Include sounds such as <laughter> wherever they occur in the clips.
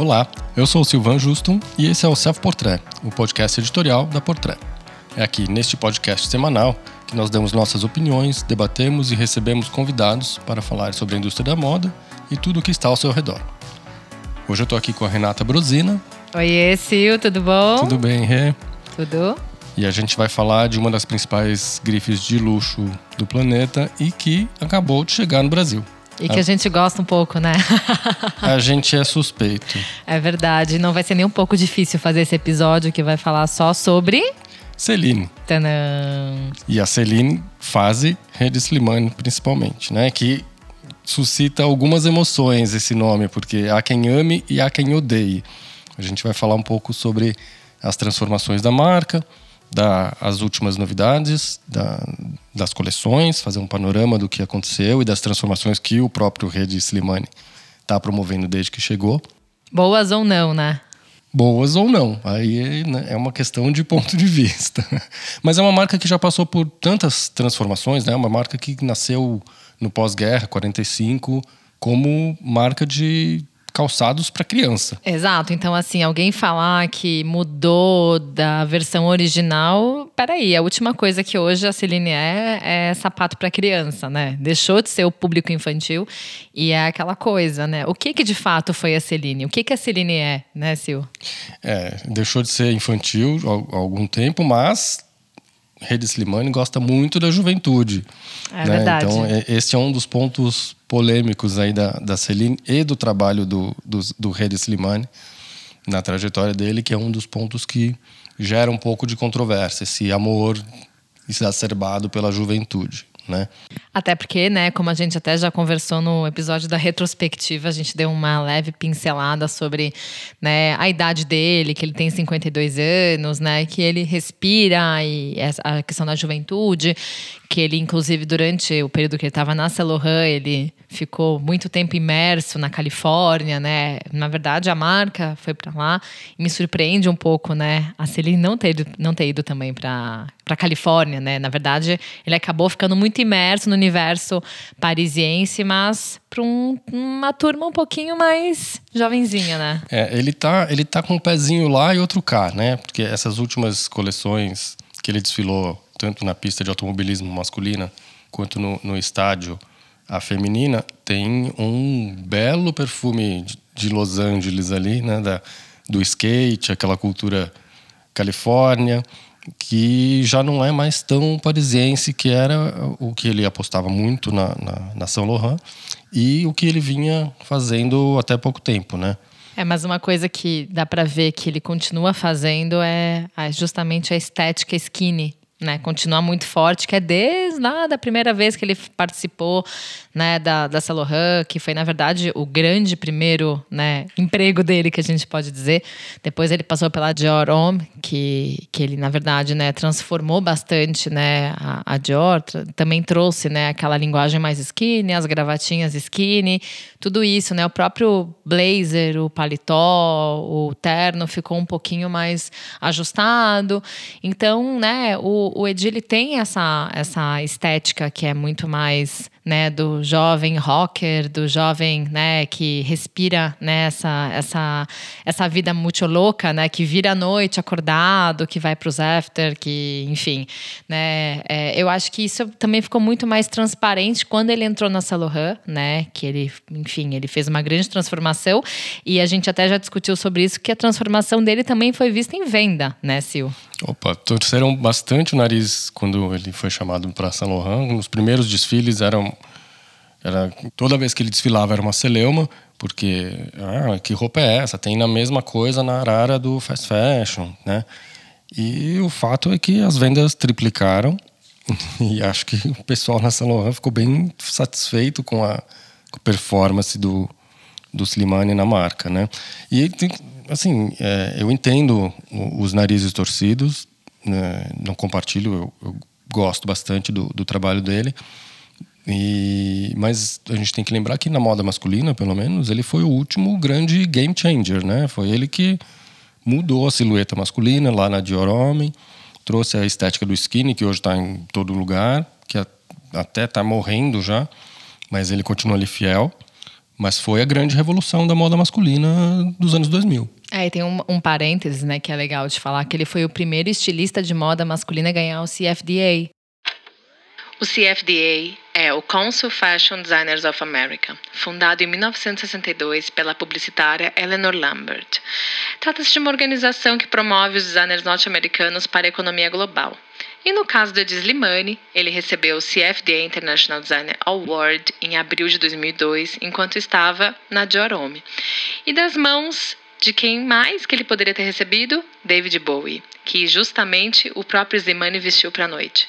Olá, eu sou o Silvan Justum e esse é o Self Portrait, o podcast editorial da Portrait. É aqui neste podcast semanal que nós damos nossas opiniões, debatemos e recebemos convidados para falar sobre a indústria da moda e tudo o que está ao seu redor. Hoje eu estou aqui com a Renata Brosina. Oi, Sil, tudo bom? Tudo bem, Rê? Tudo. E a gente vai falar de uma das principais grifes de luxo do planeta e que acabou de chegar no Brasil. E que a gente gosta um pouco, né? <laughs> a gente é suspeito. É verdade. Não vai ser nem um pouco difícil fazer esse episódio que vai falar só sobre. Celine. Tanã. E a Celine fase Rede Slimane, principalmente, né? Que suscita algumas emoções esse nome, porque há quem ame e há quem odeie. A gente vai falar um pouco sobre as transformações da marca, da, as últimas novidades da, das coleções, fazer um panorama do que aconteceu e das transformações que o próprio Rede Slimane está promovendo desde que chegou. Boas ou não, né? Boas ou não, aí né, é uma questão de ponto de vista. <laughs> Mas é uma marca que já passou por tantas transformações, né? Uma marca que nasceu no pós-guerra, 45, como marca de calçados para criança. Exato. Então, assim, alguém falar que mudou da versão original, peraí, a última coisa que hoje a Celine é é sapato para criança, né? Deixou de ser o público infantil e é aquela coisa, né? O que que de fato foi a Celine? O que que a Celine é, né, Sil? É, deixou de ser infantil há algum tempo, mas Rede Slimane gosta muito da juventude. É né? verdade. Então, esse é um dos pontos polêmicos aí da, da Celine e do trabalho do, do, do Rede Slimane na trajetória dele, que é um dos pontos que gera um pouco de controvérsia, esse amor exacerbado pela juventude né? Até porque, né, como a gente até já conversou no episódio da retrospectiva, a gente deu uma leve pincelada sobre, né, a idade dele, que ele tem 52 anos, né, que ele respira e a questão da juventude, que ele inclusive durante o período que ele estava na Saint ele ficou muito tempo imerso na Califórnia, né? Na verdade, a marca foi para lá e me surpreende um pouco, né? A Celine não ter ido, não ter ido também para para Califórnia, né? Na verdade, ele acabou ficando muito imerso no universo parisiense, mas para um, uma turma um pouquinho mais jovenzinha, né? É, ele tá, ele tá com um pezinho lá e outro cá, né? Porque essas últimas coleções que ele desfilou tanto na pista de automobilismo masculina quanto no, no estádio a feminina, tem um belo perfume de Los Angeles ali, né? Da, do skate, aquela cultura Califórnia que já não é mais tão parisiense que era o que ele apostava muito na, na, na Saint Laurent e o que ele vinha fazendo até pouco tempo, né? É, mas uma coisa que dá para ver que ele continua fazendo é justamente a estética skinny né, continuar muito forte, que é desde lá da primeira vez que ele participou né, da, da Celohan, que foi, na verdade, o grande primeiro né, emprego dele, que a gente pode dizer. Depois ele passou pela Dior Homme, que, que ele, na verdade, né, transformou bastante né, a, a Dior, também trouxe né, aquela linguagem mais skinny, as gravatinhas skinny, tudo isso, né, o próprio blazer, o paletó, o terno ficou um pouquinho mais ajustado. Então, né, o, o, Edile tem essa, essa estética que é muito mais né, do jovem rocker, do jovem né, que respira né, essa, essa, essa vida muito louca, né, que vira à noite acordado, que vai para os after, que enfim. Né, é, eu acho que isso também ficou muito mais transparente quando ele entrou na Saint né, que ele, enfim, ele fez uma grande transformação e a gente até já discutiu sobre isso, que a transformação dele também foi vista em venda, né, Sil? Opa, torceram bastante o nariz quando ele foi chamado para Saint Laurent. Os primeiros desfiles eram era toda vez que ele desfilava era uma celeuma, porque ah, que roupa é essa? Tem na mesma coisa na arara do fast fashion, né? E o fato é que as vendas triplicaram <laughs> e acho que o pessoal na Saint Laurent ficou bem satisfeito com a, com a performance do do Slimane na marca, né? E assim, é, eu entendo os narizes torcidos, né? não compartilho, eu, eu, gosto bastante do, do trabalho dele. E, mas a gente tem que lembrar que na moda masculina, pelo menos, ele foi o último grande game changer, né? Foi ele que mudou a silhueta masculina lá na Dior Homem, trouxe a estética do skinny, que hoje está em todo lugar, que até está morrendo já, mas ele continua ali fiel Mas foi a grande revolução da moda masculina dos anos 2000. É, e tem um, um parênteses, né, que é legal de falar, que ele foi o primeiro estilista de moda masculina a ganhar o CFDA. O CFDA é o Council Fashion Designers of America, fundado em 1962 pela publicitária Eleanor Lambert. Trata-se de uma organização que promove os designers norte-americanos para a economia global. E no caso do Ed Slimani, ele recebeu o CFDA International Designer Award em abril de 2002, enquanto estava na Diorome. E das mãos de quem mais que ele poderia ter recebido? David Bowie, que justamente o próprio Slimani vestiu para a noite.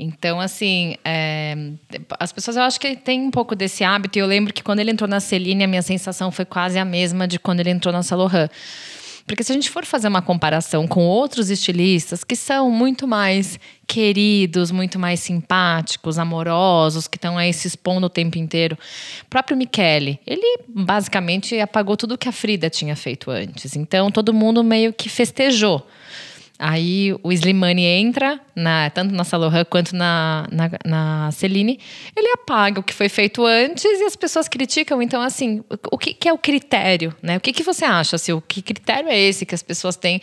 Então, assim, é, as pessoas eu acho que tem um pouco desse hábito. E eu lembro que quando ele entrou na Celine, a minha sensação foi quase a mesma de quando ele entrou na Laurent. Porque se a gente for fazer uma comparação com outros estilistas que são muito mais queridos, muito mais simpáticos, amorosos, que estão aí se expondo o tempo inteiro. O próprio Michele, ele basicamente apagou tudo que a Frida tinha feito antes. Então todo mundo meio que festejou. Aí o Slimani entra, na, tanto na Saint quanto na, na, na Celine, ele apaga o que foi feito antes e as pessoas criticam. Então, assim, o que, que é o critério? Né? O que, que você acha? Assim, o que critério é esse que as pessoas têm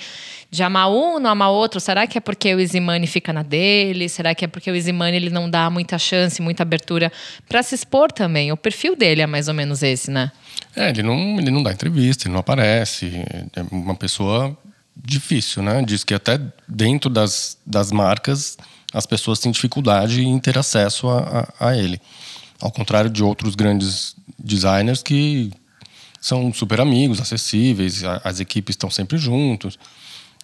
de amar um, não amar outro? Será que é porque o Slimani fica na dele? Será que é porque o Slimani ele não dá muita chance, muita abertura para se expor também? O perfil dele é mais ou menos esse, né? É, ele não, ele não dá entrevista, ele não aparece. É uma pessoa difícil, né? Diz que até dentro das, das marcas as pessoas têm dificuldade em ter acesso a, a, a ele. Ao contrário de outros grandes designers que são super amigos, acessíveis, a, as equipes estão sempre juntos.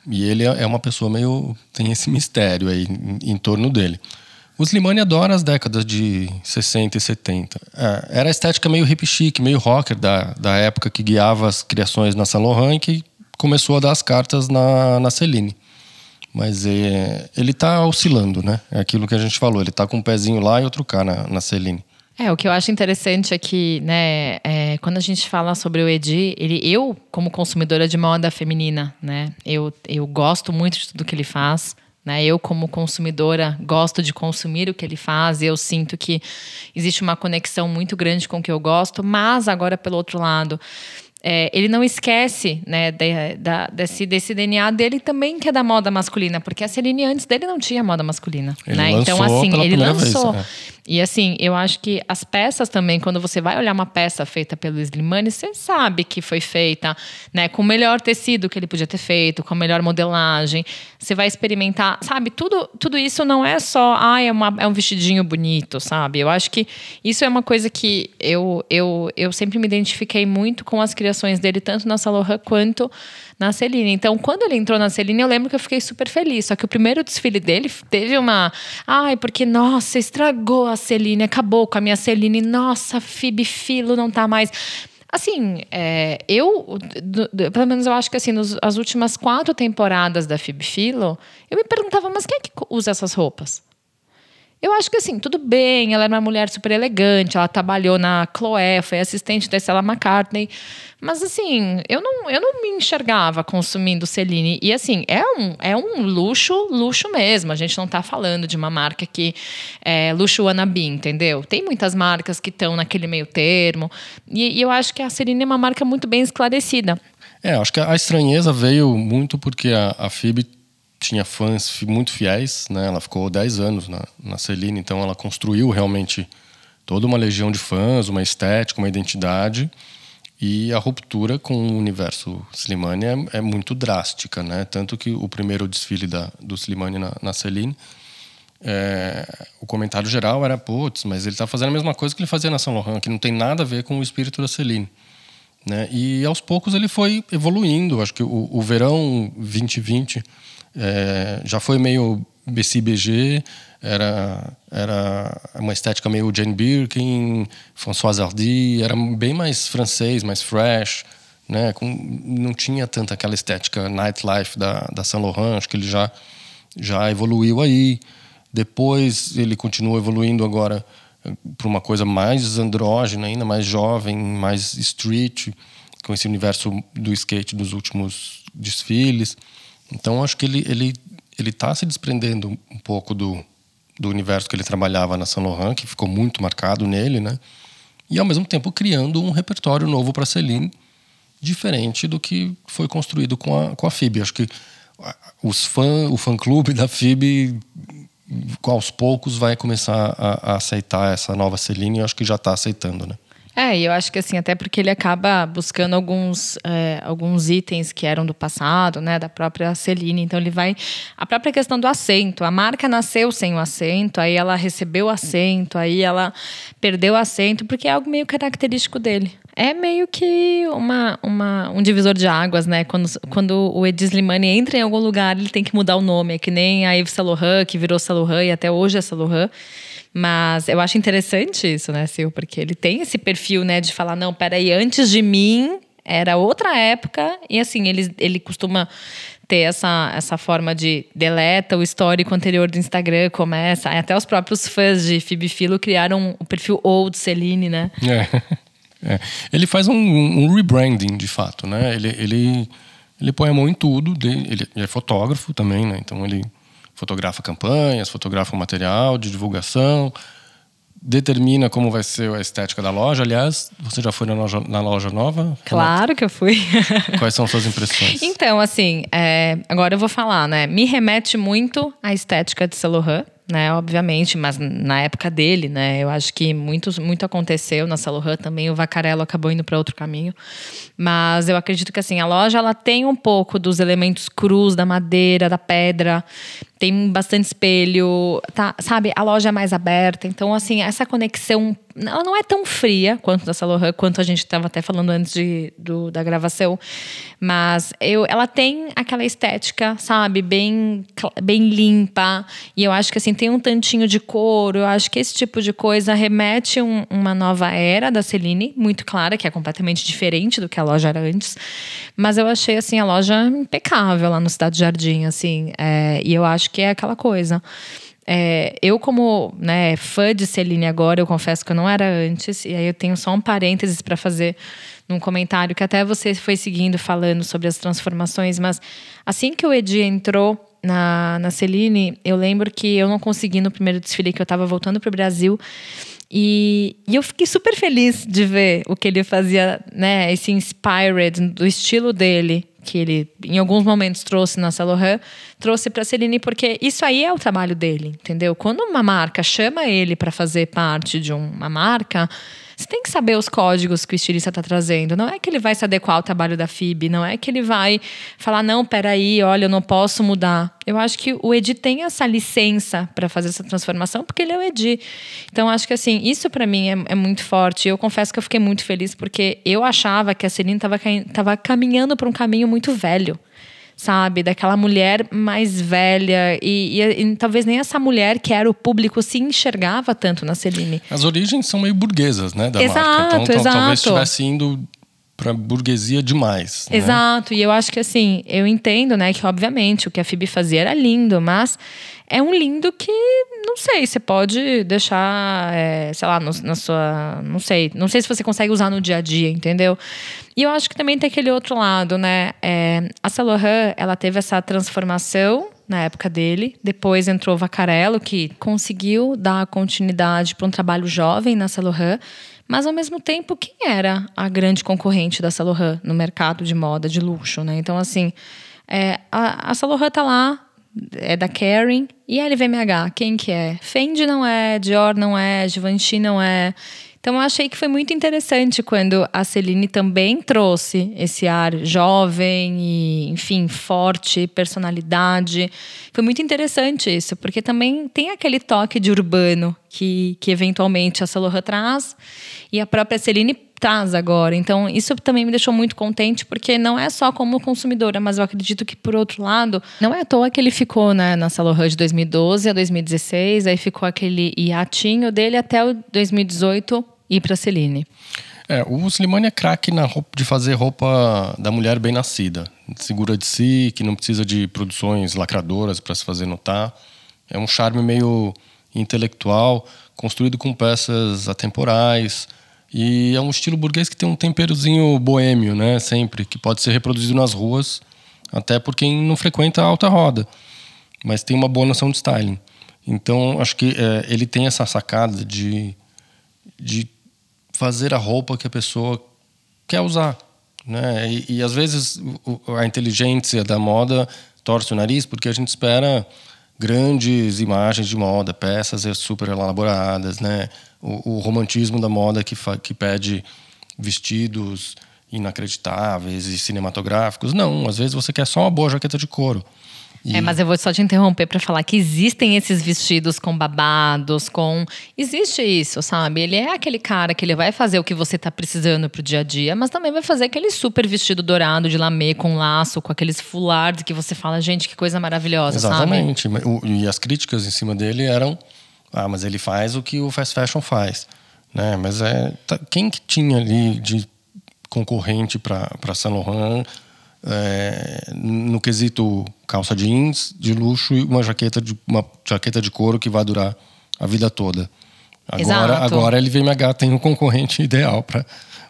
E ele é, é uma pessoa meio. tem esse mistério aí em, em torno dele. O Slimane adora as décadas de 60 e 70. É, era a estética meio hip chic, meio rocker da, da época que guiava as criações na Saint Laurent que começou a dar as cartas na, na Celine. Mas é, ele está oscilando, né? É aquilo que a gente falou. Ele está com um pezinho lá e outro cá na, na Celine. É, o que eu acho interessante é que, né, é, quando a gente fala sobre o Edi, ele, eu, como consumidora de moda feminina, né, eu, eu gosto muito de tudo que ele faz. Né? Eu, como consumidora, gosto de consumir o que ele faz. Eu sinto que existe uma conexão muito grande com o que eu gosto, mas agora, pelo outro lado, é, ele não esquece né, de, da, desse, desse DNA dele também, que é da moda masculina, porque a Celine antes dele não tinha moda masculina. Né? Então, assim, ele lançou. Vez, é. E assim, eu acho que as peças também, quando você vai olhar uma peça feita pelo Slimane, você sabe que foi feita né, com o melhor tecido que ele podia ter feito, com a melhor modelagem. Você vai experimentar, sabe? Tudo, tudo isso não é só, ah, é, uma, é um vestidinho bonito, sabe? Eu acho que isso é uma coisa que eu, eu, eu sempre me identifiquei muito com as criações dele, tanto na Saloha quanto na Celine. Então, quando ele entrou na Celine, eu lembro que eu fiquei super feliz. Só que o primeiro desfile dele teve uma. Ai, porque, nossa, estragou a Celine, acabou com a minha Celine. Nossa, Phoebe Filo não tá mais. Assim, é, eu, do, do, pelo menos eu acho que assim, as últimas quatro temporadas da Phoebe Philo, eu me perguntava, mas quem é que usa essas roupas? Eu acho que assim, tudo bem, ela era uma mulher super elegante, ela trabalhou na Chloé, foi assistente da Stella McCartney. Mas assim, eu não, eu não me enxergava consumindo Celine. E assim, é um, é um luxo, luxo mesmo. A gente não está falando de uma marca que é luxo wannabe, entendeu? Tem muitas marcas que estão naquele meio termo. E, e eu acho que a Celine é uma marca muito bem esclarecida. É, acho que a estranheza veio muito porque a, a Phoebe tinha fãs muito fiéis, né? Ela ficou 10 anos na, na Celine, então ela construiu realmente toda uma legião de fãs, uma estética, uma identidade. E a ruptura com o universo Slimane é, é muito drástica, né? Tanto que o primeiro desfile da, do Slimane na, na Celine, é, o comentário geral era, putz, mas ele está fazendo a mesma coisa que ele fazia na Saint Laurent, que não tem nada a ver com o espírito da Celine. Né? E aos poucos ele foi evoluindo. Acho que o, o verão 2020 é, já foi meio BCBG, era, era uma estética meio Jane Birkin, François Hardy, era bem mais francês, mais fresh, né? Com, não tinha tanta aquela estética nightlife da, da Saint Laurent, acho que ele já, já evoluiu aí. Depois ele continua evoluindo agora eh, para uma coisa mais andrógena, ainda mais jovem, mais street, com esse universo do skate dos últimos desfiles. Então acho que ele ele ele está se desprendendo um pouco do, do universo que ele trabalhava na Saint Laurent, que ficou muito marcado nele, né? e ao mesmo tempo criando um repertório novo para Celine, diferente do que foi construído com a, com a FIB. Acho que os fã, o fã-clube da FIB, aos poucos, vai começar a, a aceitar essa nova Celine, e acho que já está aceitando, né? É, e eu acho que assim, até porque ele acaba buscando alguns, é, alguns itens que eram do passado, né, da própria Celine. Então ele vai. A própria questão do acento. A marca nasceu sem o acento, aí ela recebeu o acento, aí ela perdeu o acento, porque é algo meio característico dele. É meio que uma, uma, um divisor de águas, né? Quando, quando o Edi Slimani entra em algum lugar, ele tem que mudar o nome. É que nem a Yves Saint Laurent, que virou Saint Laurent e até hoje é Saint Laurent. Mas eu acho interessante isso, né, Sil? Porque ele tem esse perfil, né, de falar, não, peraí, antes de mim era outra época. E assim, ele, ele costuma ter essa, essa forma de deleta o histórico anterior do Instagram, começa. Até os próprios fãs de Phoebe Philo criaram o perfil old Celine, né? É. <laughs> é. Ele faz um, um, rebranding, de fato, né? Ele, ele, ele põe a mão em tudo. Ele é fotógrafo também, né? Então ele fotografa campanhas, fotografa o material de divulgação, determina como vai ser a estética da loja. Aliás, você já foi na loja, na loja nova? Claro que eu fui. <laughs> Quais são suas impressões? Então, assim, é, agora eu vou falar, né? Me remete muito à estética de Laurent né? Obviamente, mas na época dele, né? Eu acho que muito, muito aconteceu na Saint também. O Vacarello acabou indo para outro caminho. Mas eu acredito que assim a loja ela tem um pouco dos elementos crus da madeira, da pedra. Tem bastante espelho, tá? Sabe? A loja é mais aberta. Então, assim, essa conexão ela não é tão fria quanto da Saint quanto a gente estava até falando antes de, do, da gravação. Mas eu, ela tem aquela estética, sabe, bem, bem limpa. E eu acho que assim, tem um tantinho de couro. Eu acho que esse tipo de coisa remete um, uma nova era da Celine, muito clara, que é completamente diferente do que a loja era antes. Mas eu achei assim a loja impecável lá no Cidade Jardim, assim. É, e eu acho que é aquela coisa. É, eu, como né, fã de Celine agora, eu confesso que eu não era antes, e aí eu tenho só um parênteses para fazer num comentário que até você foi seguindo falando sobre as transformações, mas assim que o Edi entrou na, na Celine, eu lembro que eu não consegui no primeiro desfile que eu estava voltando para o Brasil. E, e, eu fiquei super feliz de ver o que ele fazia, né? Esse inspired do estilo dele, que ele em alguns momentos trouxe na Saint Laurent, trouxe para Celine porque isso aí é o trabalho dele, entendeu? Quando uma marca chama ele para fazer parte de uma marca, você tem que saber os códigos que o estilista está trazendo. Não é que ele vai se adequar ao trabalho da FIB, não é que ele vai falar, não, peraí, olha, eu não posso mudar. Eu acho que o Edi tem essa licença para fazer essa transformação, porque ele é o Edi. Então, acho que assim, isso para mim é, é, muito forte. Eu confesso que eu fiquei muito feliz, porque eu achava que a Celine estava caminhando para um caminho muito velho sabe? Daquela mulher mais velha. E, e, e, talvez nem essa mulher que era o público se enxergava tanto na Celine. As origens são meio burguesas, né? Da exato, marca. Então, exato. talvez estivesse indo para burguesia demais. Né? Exato. Né? E eu acho que assim, eu entendo, né, que obviamente o que a Phoebe fazia era lindo, mas é um lindo que, não sei, você pode deixar, é, sei lá, no, na sua. Não sei. Não sei se você consegue usar no dia a dia, entendeu? E eu acho que também tem aquele outro lado, né? É, a Laurent, ela teve essa transformação na época dele. Depois entrou o Vacarello, que conseguiu dar continuidade para um trabalho jovem na Laurent. Mas, ao mesmo tempo, quem era a grande concorrente da Laurent no mercado de moda, de luxo, né? Então, assim, é, a, a Laurent tá lá é da Karen. E a LVMH, quem que é? Fendi não é, Dior não é, Givenchy não é. Então eu achei que foi muito interessante quando a Celine também trouxe esse ar jovem e, enfim, forte, personalidade. Foi muito interessante isso, porque também tem aquele toque de urbano que, que eventualmente a Saint traz e a própria Celine traz agora. Então, isso também me deixou muito contente, porque não é só como consumidora, mas eu acredito que, por outro lado, não é à toa que ele ficou né, na Saint de 2012 a 2016, aí ficou aquele hiatinho dele até o 2018 ir para a Celine. É, o Slimane é craque na roupa, de fazer roupa da mulher bem nascida, segura de si, que não precisa de produções lacradoras para se fazer notar. É um charme meio intelectual, construído com peças atemporais, e é um estilo burguês que tem um temperozinho boêmio, né? Sempre, que pode ser reproduzido nas ruas, até por quem não frequenta a alta roda, mas tem uma boa noção de styling. Então, acho que é, ele tem essa sacada de, de fazer a roupa que a pessoa quer usar. Né? E, e às vezes a inteligência da moda torce o nariz porque a gente espera grandes imagens de moda, peças super elaboradas, né? O, o romantismo da moda que, que pede vestidos inacreditáveis e cinematográficos. Não, às vezes você quer só uma boa jaqueta de couro. E... É, mas eu vou só te interromper para falar que existem esses vestidos com babados, com. Existe isso, sabe? Ele é aquele cara que ele vai fazer o que você tá precisando pro dia a dia, mas também vai fazer aquele super vestido dourado de lamê com laço, com aqueles fulares que você fala, gente, que coisa maravilhosa, Exatamente. sabe? E as críticas em cima dele eram: ah, mas ele faz o que o fast fashion faz. Né? Mas é. Tá, quem que tinha ali de concorrente para Saint Laurent? É, no quesito calça jeans de luxo e uma jaqueta de, uma jaqueta de couro que vai durar a vida toda. Agora, agora a LVMH tem um concorrente <laughs> ideal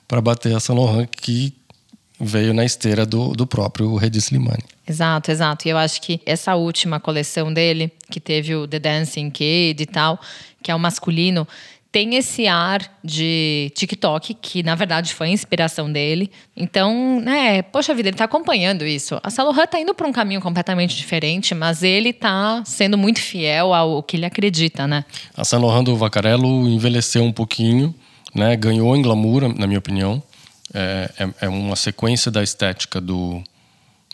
para bater a Saint Laurent que veio na esteira do, do próprio Redi Slimani. Exato, exato. E eu acho que essa última coleção dele, que teve o The Dancing Kid e tal, que é o masculino, tem esse ar de TikTok, que na verdade foi a inspiração dele. Então, né, poxa vida, ele está acompanhando isso. A Salohan está indo para um caminho completamente diferente, mas ele está sendo muito fiel ao que ele acredita, né? A Salohan do Vacarello envelheceu um pouquinho, né, ganhou em glamour, na minha opinião. É, é, é uma sequência da estética do,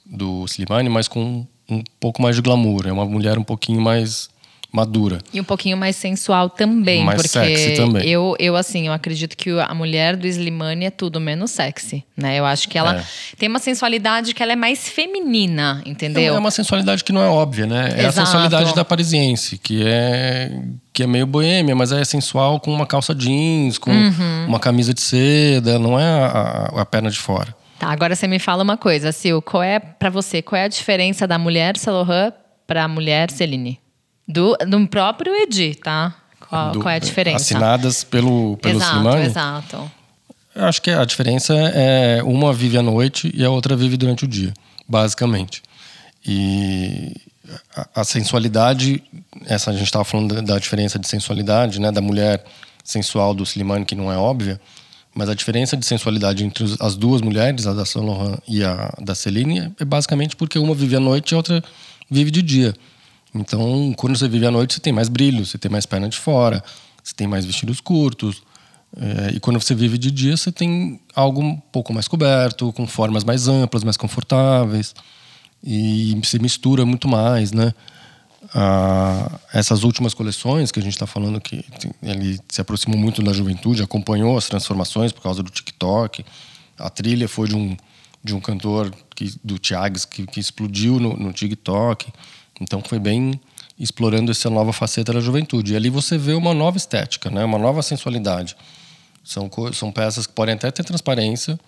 do Slimane, mas com um pouco mais de glamour. É uma mulher um pouquinho mais madura. E um pouquinho mais sensual também, mais porque sexy também. eu eu assim, eu acredito que a mulher do Slimane é tudo menos sexy, né? Eu acho que ela é. tem uma sensualidade que ela é mais feminina, entendeu? É uma sensualidade que não é óbvia, né? É Exato. a sensualidade da parisiense, que é que é meio boêmia, mas é sensual com uma calça jeans, com uhum. uma camisa de seda, não é a, a, perna de fora. Tá, agora você me fala uma coisa, Sil, qual é para você, qual é a diferença da mulher Laurent para a mulher Celine? Do, do próprio Edi, tá? Qual, do, qual, é a diferença? Assinadas pelo, pelo exato, Slimane? Exato, Eu acho que a diferença é uma vive à noite e a outra vive durante o dia, basicamente. E a, a sensualidade, essa a gente estava falando da, da, diferença de sensualidade, né, da mulher sensual do Slimane, que não é óbvia, mas a diferença de sensualidade entre as duas mulheres, a da Saint Laurent e a da Celine, é basicamente porque uma vive à noite e a outra vive de dia. Então, quando você vive à noite, você tem mais brilho, você tem mais perna de fora, você tem mais vestidos curtos. É, e quando você vive de dia, você tem algo um pouco mais coberto, com formas mais amplas, mais confortáveis. E você mistura muito mais, né? Ah, essas últimas coleções que a gente está falando que ele se aproximou muito da juventude, acompanhou as transformações por causa do TikTok. A trilha foi de um, de um cantor que, do Thiago que, que explodiu no, no TikTok. Então foi bem explorando essa nova faceta da juventude. E ali você vê uma nova estética, né? uma nova sensualidade. São, são peças que podem até ter transparência,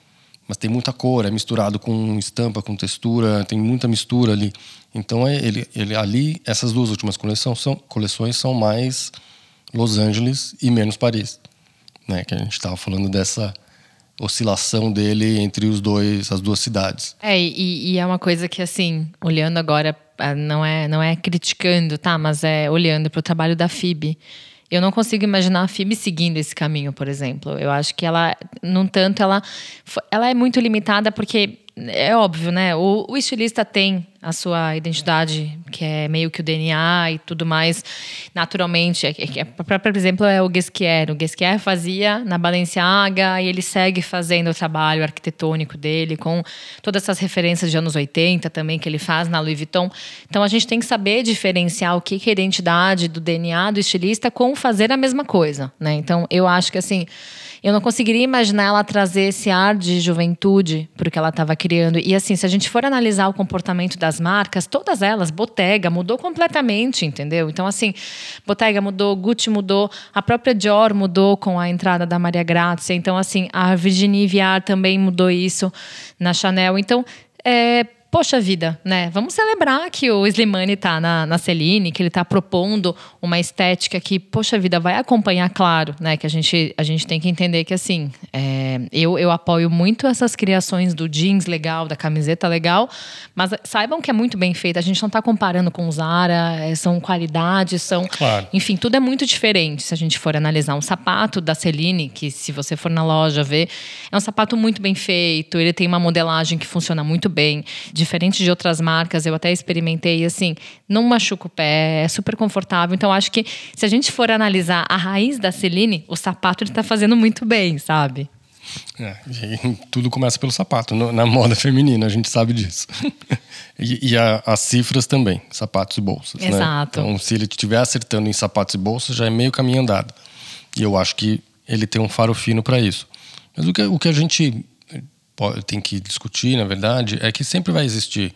mas tem muita cor, é misturado com estampa, com textura, tem muita mistura ali. Então é, ele, ele ali essas duas últimas coleções são, coleções são mais Los Angeles e menos Paris, né? Que a gente estava falando dessa oscilação dele entre os dois, as duas cidades. É e, e é uma coisa que assim, olhando agora ah, não é, não é criticando, tá? Mas é olhando para o trabalho da FIB. Eu não consigo imaginar a FIB seguindo esse caminho, por exemplo. Eu acho que ela, no tanto, ela, ela é muito limitada porque é óbvio, né? O, o, estilista tem a sua identidade, que é meio que o DNA e tudo mais, naturalmente. É, é, por exemplo, é o Guesquier. O Guesquier fazia na Balenciaga e ele segue fazendo o trabalho arquitetônico dele, com todas essas referências de anos 80 também que ele faz na Louis Vuitton. Então, a gente tem que saber diferenciar o que é a identidade do DNA do estilista com fazer a mesma coisa, né? Então, eu acho que, assim eu não conseguiria imaginar ela trazer esse ar de juventude porque ela estava criando. E assim, se a gente for analisar o comportamento das marcas, todas elas, Bottega mudou completamente, entendeu? Então, assim, Bottega mudou, Gucci mudou, a própria Dior mudou com a entrada da Maria Grazia. Então, assim, a Virginie Viard também mudou isso na Chanel. Então, é, poxa vida, né? Vamos celebrar que o Slimane tá na, na Celine, que ele tá propondo uma estética que, poxa vida, vai acompanhar, claro, né? Que a gente, a gente tem que entender que, assim, é, eu, eu apoio muito essas criações do jeans legal, da camiseta legal, mas saibam que é muito bem feita. A gente não tá comparando com o Zara, é, são qualidades, são. Claro. Enfim, tudo é muito diferente se a gente for analisar um sapato da Celine, que se você for na loja ver, é um sapato muito bem feito, ele tem uma modelagem que funciona muito bem diferente de outras marcas, eu até experimentei assim, não machuca o pé, é super confortável. Então acho que se a gente for analisar a raiz da Celine, o sapato ele tá fazendo muito bem, sabe? É, tudo começa pelo sapato, na moda feminina, a gente sabe disso. <laughs> e, e a, as cifras também, sapatos e bolsas. Né? Exato. Né? Então, se ele estiver acertando em sapatos e bolsas, já é meio caminho andado. E eu acho que ele tem um faro fino para isso. Mas o que, o que a gente tem que discutir, na verdade, é que sempre vai existir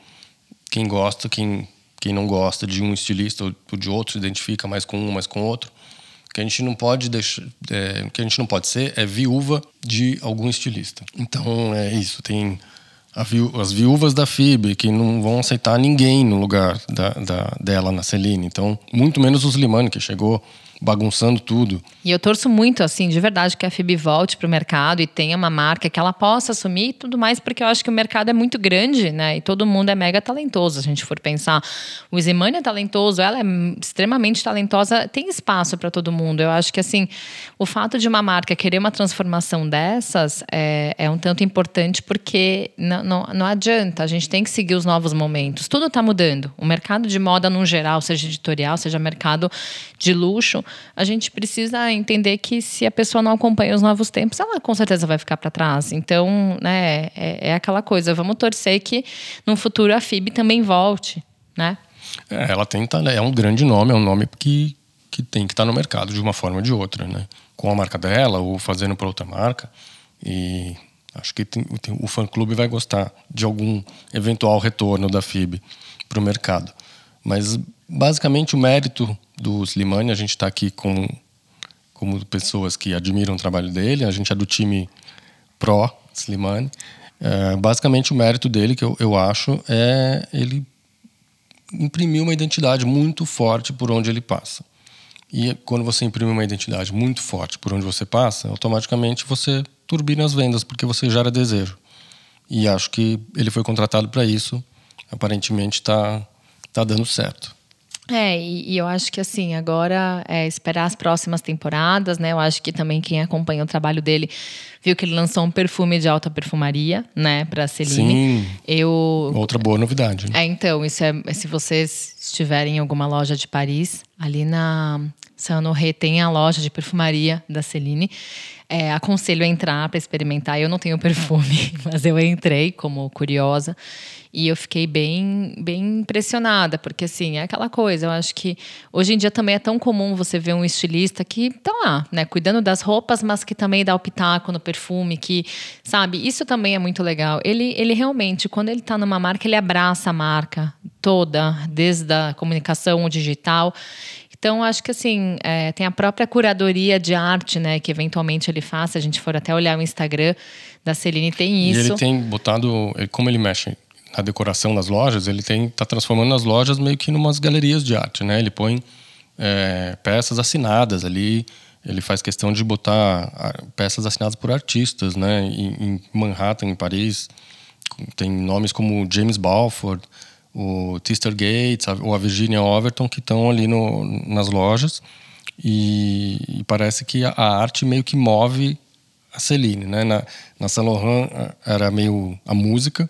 quem gosta, quem, quem não gosta de um estilista ou de outro, se identifica mais com um, mais com outro. O que a gente não pode deixar, é, que a gente não pode ser é viúva de algum estilista. Então é isso. Tem as viúvas da FIB que não vão aceitar ninguém no lugar da, da, dela na Celine. Então muito menos os Limani que chegou bagunçando tudo. E eu torço muito, assim, de verdade, que a FIB volte para o mercado e tenha uma marca que ela possa assumir e tudo mais, porque eu acho que o mercado é muito grande, né? E todo mundo é mega talentoso, se a gente for pensar. O Zimani é talentoso, ela é extremamente talentosa, tem espaço para todo mundo. Eu acho que, assim, o fato de uma marca querer uma transformação dessas é, é um tanto importante, porque não, não, não adianta, a gente tem que seguir os novos momentos. Tudo está mudando. O mercado de moda, no geral, seja editorial, seja mercado de luxo, a gente precisa entender que se a pessoa não acompanha os novos tempos, ela com certeza vai ficar para trás. Então, né, é, é, aquela coisa. Vamos torcer que no futuro a FIB também volte, né? É, ela tem é um grande nome, é um nome que, que tem que estar tá no mercado de uma forma ou de outra, né? Com a marca dela ou fazendo para outra marca. E acho que tem, tem, o fã-clube vai gostar de algum eventual retorno da FIB para o mercado. Mas basicamente o mérito do Slimani, a gente está aqui com, como pessoas que admiram o trabalho dele, a gente é do time pró Slimani. É, basicamente o mérito dele, que eu, eu acho, é ele imprimir uma identidade muito forte por onde ele passa. E quando você imprime uma identidade muito forte por onde você passa, automaticamente você turbina as vendas, porque você gera desejo. E acho que ele foi contratado para isso. Aparentemente está tá dando certo. É, e, e, eu acho que assim, agora é esperar as próximas temporadas, né? Eu acho que também quem acompanha o trabalho dele viu que ele lançou um perfume de alta perfumaria, né, para Celine. Sim. Eu Outra boa novidade. Né? É, então, isso é se vocês estiverem em alguma loja de Paris, ali na Saint Honoré tem a loja de perfumaria da Celine. É, aconselho a entrar para experimentar. Eu não tenho perfume, <laughs> mas eu entrei como curiosa. E eu fiquei bem, bem impressionada, porque assim, é aquela coisa, eu acho que hoje em dia também é tão comum você ver um estilista que tá lá, né, cuidando das roupas, mas que também dá o pitaco no perfume, que, sabe, isso também é muito legal. Ele, ele realmente, quando ele tá numa marca, ele abraça a marca toda, desde a comunicação, digital. Então, acho que assim, é, tem a própria curadoria de arte, né, que eventualmente ele faz. Se a gente for até olhar o Instagram da Celine, tem isso. E ele tem botado, como ele mexe na decoração das lojas, ele tem tá transformando as lojas meio que numas galerias de arte, né? Ele põe é, peças assinadas ali, ele faz questão de botar peças assinadas por artistas, né? Em, em Manhattan, em Paris, tem nomes como James Balfour, o Tister Gates, ou a Virginia Overton que estão ali no, nas lojas e, e, parece que a, a arte meio que move a Celine, né? Na, na Saint Laurent era meio a música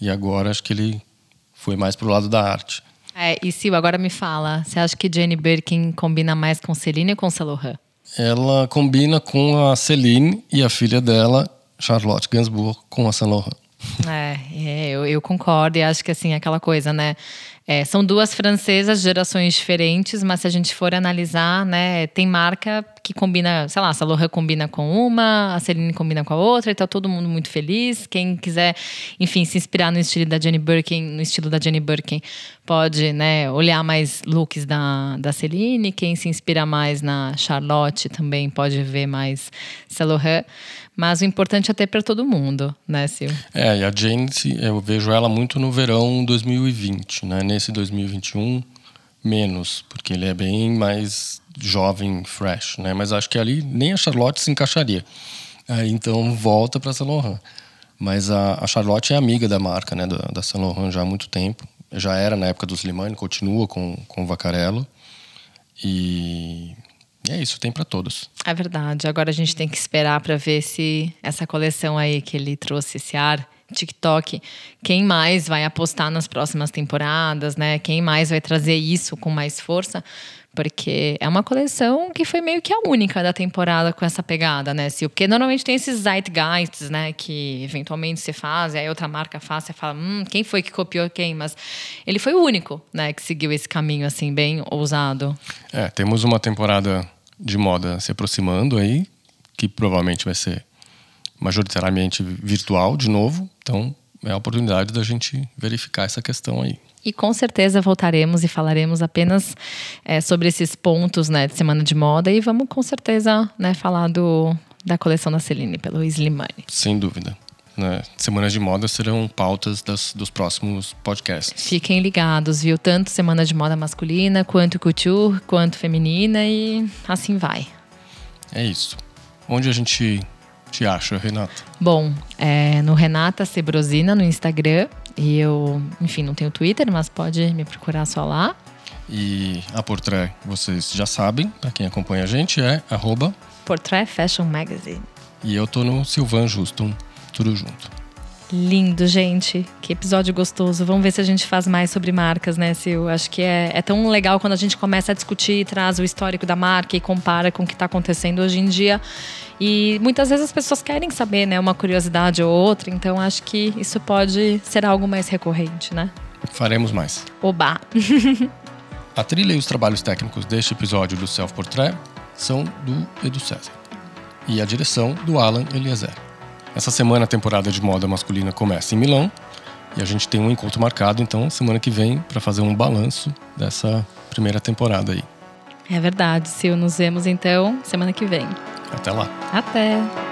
e agora acho que ele foi mais pro lado da arte. É, e Sil, agora me fala, você acha que Jane Birkin combina mais com Celine ou com Saint Laurent? Ela combina com a Celine e a filha dela, Charlotte Gainsbourg, com a Saint Laurent. É, é eu, eu, concordo e acho que assim, aquela coisa, né? É, são duas francesas, gerações diferentes, mas se a gente for analisar, né, tem marca que combina, sei lá, a Lohan combina com uma, a Celine combina com a outra, e tá todo mundo muito feliz. Quem quiser, enfim, se inspirar no estilo da Jenny Birkin, no estilo da Jenny Birkin, pode, né, olhar mais looks da, da Celine. Quem se inspira mais na Charlotte também pode ver mais Laurent. Mas o importante é ter para todo mundo, né, Sil? É, e a Jane, eu vejo ela muito no verão 2020, né? Nesse 2021, menos, porque ele é bem mais jovem, fresh, né? Mas acho que ali nem a Charlotte se encaixaria. Aí, então volta para Saint Laurent. Mas a, a, Charlotte é amiga da marca, né? Da, da Saint Laurent já há muito tempo. Já era na época do Slimane, continua com, com o Vacarello. E é isso, tem para todos. É verdade. Agora a gente tem que esperar para ver se essa coleção aí que ele trouxe, esse ar TikTok, quem mais vai apostar nas próximas temporadas, né? Quem mais vai trazer isso com mais força? Porque é uma coleção que foi meio que a única da temporada com essa pegada, né, Sil? Porque normalmente tem esses zeitgeists, né, que eventualmente você faz, e aí outra marca faz, você fala, hum, quem foi que copiou quem? Mas ele foi o único, né, que seguiu esse caminho, assim, bem ousado. É, temos uma temporada de moda se aproximando aí, que provavelmente vai ser majoritariamente virtual de novo. Então, é a oportunidade da gente verificar essa questão aí. E com certeza voltaremos e falaremos apenas é, sobre esses pontos né, de Semana de Moda e vamos com certeza né, falar do, da coleção da Celine pelo Slimane. Sem dúvida. Né? Semanas de moda serão pautas das, dos próximos podcasts. Fiquem ligados, viu? Tanto semana de moda masculina, quanto couture, quanto feminina e assim vai. É isso. Onde a gente te acha, Renata? Bom, é no Renata Cebrosina no Instagram. E eu, enfim, não tenho Twitter, mas pode me procurar só lá. E a Portrait, vocês já sabem, para quem acompanha a gente, é arroba Portrait Fashion Magazine. E eu tô no Silvan Justum, tudo junto. Lindo, gente. Que episódio gostoso. Vamos ver se a gente faz mais sobre marcas, né, Sil? Acho que é, é tão legal quando a gente começa a discutir e traz o histórico da marca e compara com o que está acontecendo hoje em dia. E muitas vezes as pessoas querem saber, né, uma curiosidade ou outra. Então acho que isso pode ser algo mais recorrente, né? Faremos mais. Oba! <laughs> a trilha e os trabalhos técnicos deste episódio do Self Portrait são do Edu César. E a direção do Alan Eliezer. Essa semana a temporada de moda masculina começa em Milão e a gente tem um encontro marcado, então, semana que vem, para fazer um balanço dessa primeira temporada aí. É verdade, Sil. Nos vemos então semana que vem. Até lá. Até.